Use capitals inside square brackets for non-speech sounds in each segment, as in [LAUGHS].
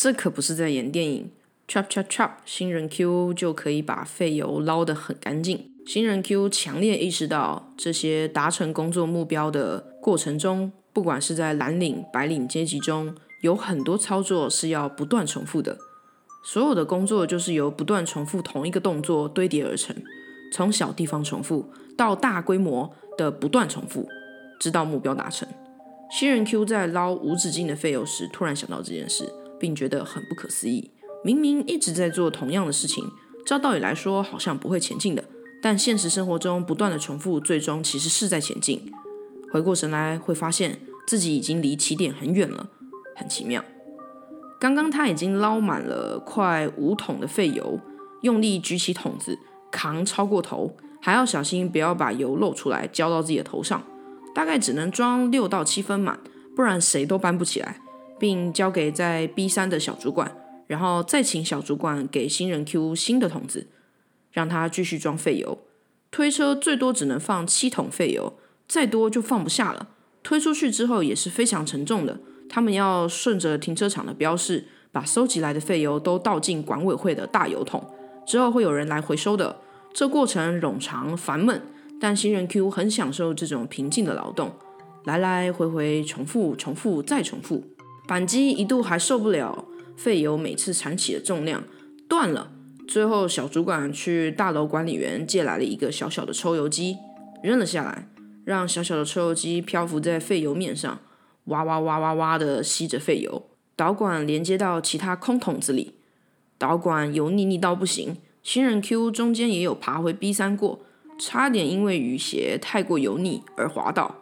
这可不是在演电影，chop chop chop，新人 Q 就可以把废油捞得很干净。新人 Q 强烈意识到，这些达成工作目标的过程中，不管是在蓝领、白领阶级中，有很多操作是要不断重复的。所有的工作就是由不断重复同一个动作堆叠而成，从小地方重复到大规模的不断重复，直到目标达成。新人 Q 在捞无止境的废油时，突然想到这件事，并觉得很不可思议。明明一直在做同样的事情，照道理来说好像不会前进的，但现实生活中不断的重复，最终其实是在前进。回过神来，会发现自己已经离起点很远了，很奇妙。刚刚他已经捞满了快五桶的废油，用力举起桶子，扛超过头，还要小心不要把油漏出来浇到自己的头上。大概只能装六到七分满，不然谁都搬不起来，并交给在 B 三的小主管，然后再请小主管给新人 Q 新的桶子，让他继续装废油。推车最多只能放七桶废油，再多就放不下了。推出去之后也是非常沉重的。他们要顺着停车场的标示，把收集来的废油都倒进管委会的大油桶，之后会有人来回收的。这过程冗长烦闷，但新人 Q 很享受这种平静的劳动，来来回回重复、重复再重复。扳机一度还受不了废油每次铲起的重量，断了。最后小主管去大楼管理员借来了一个小小的抽油机，扔了下来，让小小的抽油机漂浮在废油面上。哇哇哇哇哇的吸着废油，导管连接到其他空桶子里，导管油腻腻到不行。新人 Q 中间也有爬回 B 三过，差点因为雨鞋太过油腻而滑倒，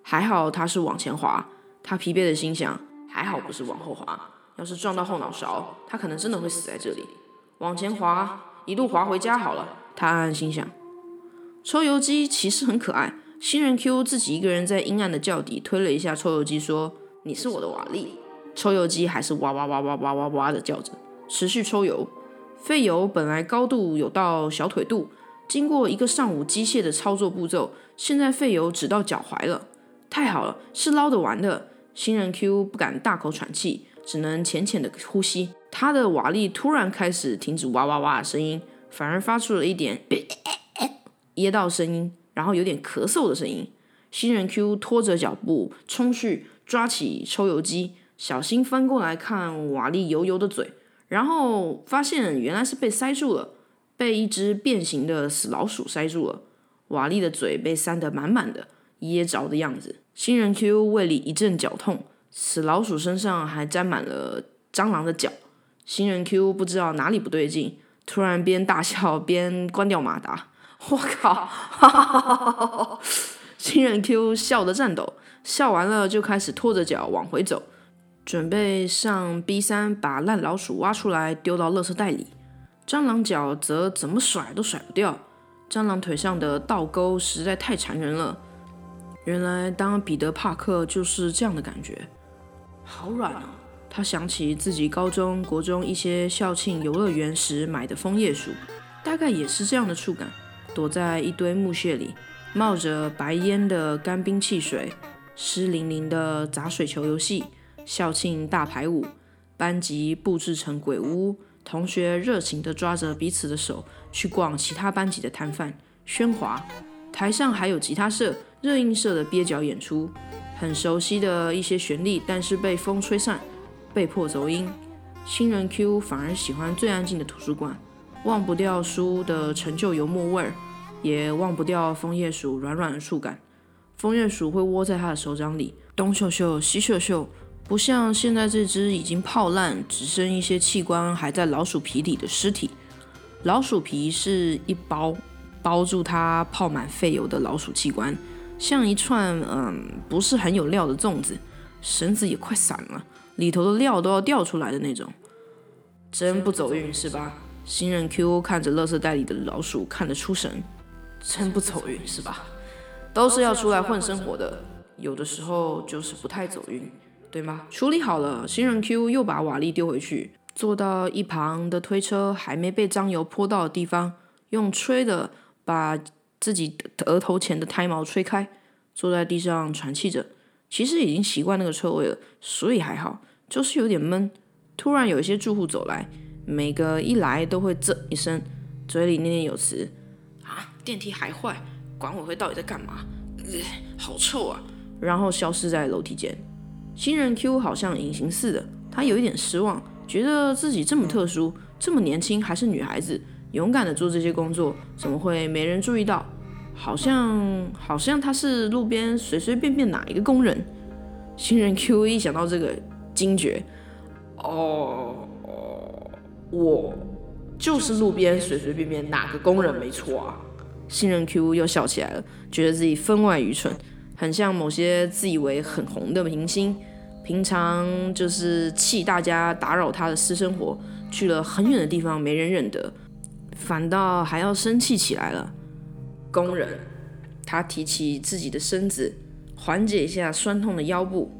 还好他是往前滑。他疲惫的心想：还好不是往后滑，要是撞到后脑勺，他可能真的会死在这里。往前滑，一路滑回家好了。他暗暗心想。抽油机其实很可爱。新人 Q 自己一个人在阴暗的窖底推了一下抽油机，说：“你是我的瓦力。”抽油机还是哇哇哇哇哇哇哇的叫着，持续抽油。废油本来高度有到小腿肚，经过一个上午机械的操作步骤，现在废油只到脚踝了。太好了，是捞得完的。新人 Q 不敢大口喘气，只能浅浅的呼吸。他的瓦力突然开始停止哇哇哇的声音，反而发出了一点噎到声音。然后有点咳嗽的声音，新人 Q 拖着脚步冲去抓起抽油机，小心翻过来看瓦力油油的嘴，然后发现原来是被塞住了，被一只变形的死老鼠塞住了。瓦力的嘴被塞得满满的，噎着的样子。新人 Q 胃里一阵绞痛，死老鼠身上还沾满了蟑螂的脚。新人 Q 不知道哪里不对劲，突然边大笑边关掉马达。[LAUGHS] 我靠！[LAUGHS] 新人 Q 笑得颤抖，笑完了就开始拖着脚往回走，准备上 B 三把烂老鼠挖出来丢到垃圾袋里。蟑螂脚则怎么甩都甩不掉，蟑螂腿上的倒钩实在太缠人了。原来当彼得·帕克就是这样的感觉，好软啊！他想起自己高中、国中一些校庆游乐园时买的枫叶树，大概也是这样的触感。躲在一堆木屑里，冒着白烟的干冰汽水，湿淋淋的砸水球游戏，校庆大排舞，班级布置成鬼屋，同学热情地抓着彼此的手去逛其他班级的摊贩，喧哗。台上还有吉他社、热映社的蹩脚演出，很熟悉的一些旋律，但是被风吹散，被迫走音。新人 Q 反而喜欢最安静的图书馆。忘不掉书的陈旧油墨味儿，也忘不掉枫叶鼠软软的触感。枫叶鼠会窝在他的手掌里，东嗅嗅西嗅嗅，不像现在这只已经泡烂，只剩一些器官还在老鼠皮里的尸体。老鼠皮是一包包住它泡满废油的老鼠器官，像一串嗯不是很有料的粽子，绳子也快散了，里头的料都要掉出来的那种。真不走运是吧？新人 Q 看着垃圾袋里的老鼠，看得出神，真不走运是吧？都是要出来混生活的，有的时候就是不太走运，对吗？处理好了，新人 Q 又把瓦砾丢回去，坐到一旁的推车还没被脏油泼到的地方，用吹的把自己额头前的胎毛吹开，坐在地上喘气着。其实已经习惯那个臭味了，所以还好，就是有点闷。突然有一些住户走来，每个一来都会啧一声，嘴里念念有词：“啊，电梯还坏，管委会到底在干嘛？[SIGHS] 好臭啊！”然后消失在楼梯间。新人 Q 好像隐形似的，他有一点失望，觉得自己这么特殊，这么年轻，还是女孩子，勇敢的做这些工作，怎么会没人注意到？好像好像他是路边随随便便哪一个工人。新人 [LAUGHS] Q 一想到这个，惊觉，哦，我就是路边随随便便哪个工人没错啊。新人 Q 又笑起来了，觉得自己分外愚蠢。很像某些自以为很红的明星，平常就是气大家打扰他的私生活，去了很远的地方没人认得，反倒还要生气起来了。工人，他提起自己的身子，缓解一下酸痛的腰部。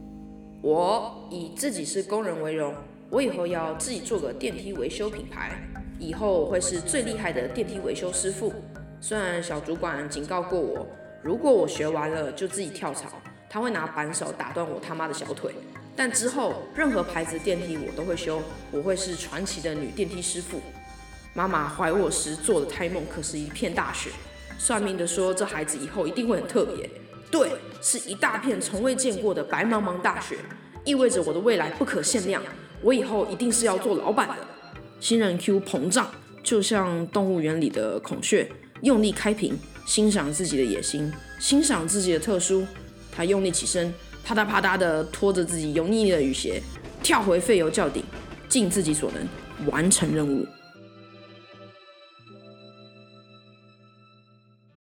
我以自己是工人为荣，我以后要自己做个电梯维修品牌，以后会是最厉害的电梯维修师傅。虽然小主管警告过我。如果我学完了就自己跳槽，他会拿扳手打断我他妈的小腿。但之后任何牌子电梯我都会修，我会是传奇的女电梯师傅。妈妈怀我时做的胎梦可是一片大雪，算命的说这孩子以后一定会很特别。对，是一大片从未见过的白茫茫大雪，意味着我的未来不可限量。我以后一定是要做老板的。新人 Q 膨胀，就像动物园里的孔雀，用力开屏。欣赏自己的野心，欣赏自己的特殊。他用力起身，啪嗒啪嗒地拖着自己油腻腻的雨鞋，跳回废油窖顶，尽自己所能完成任务。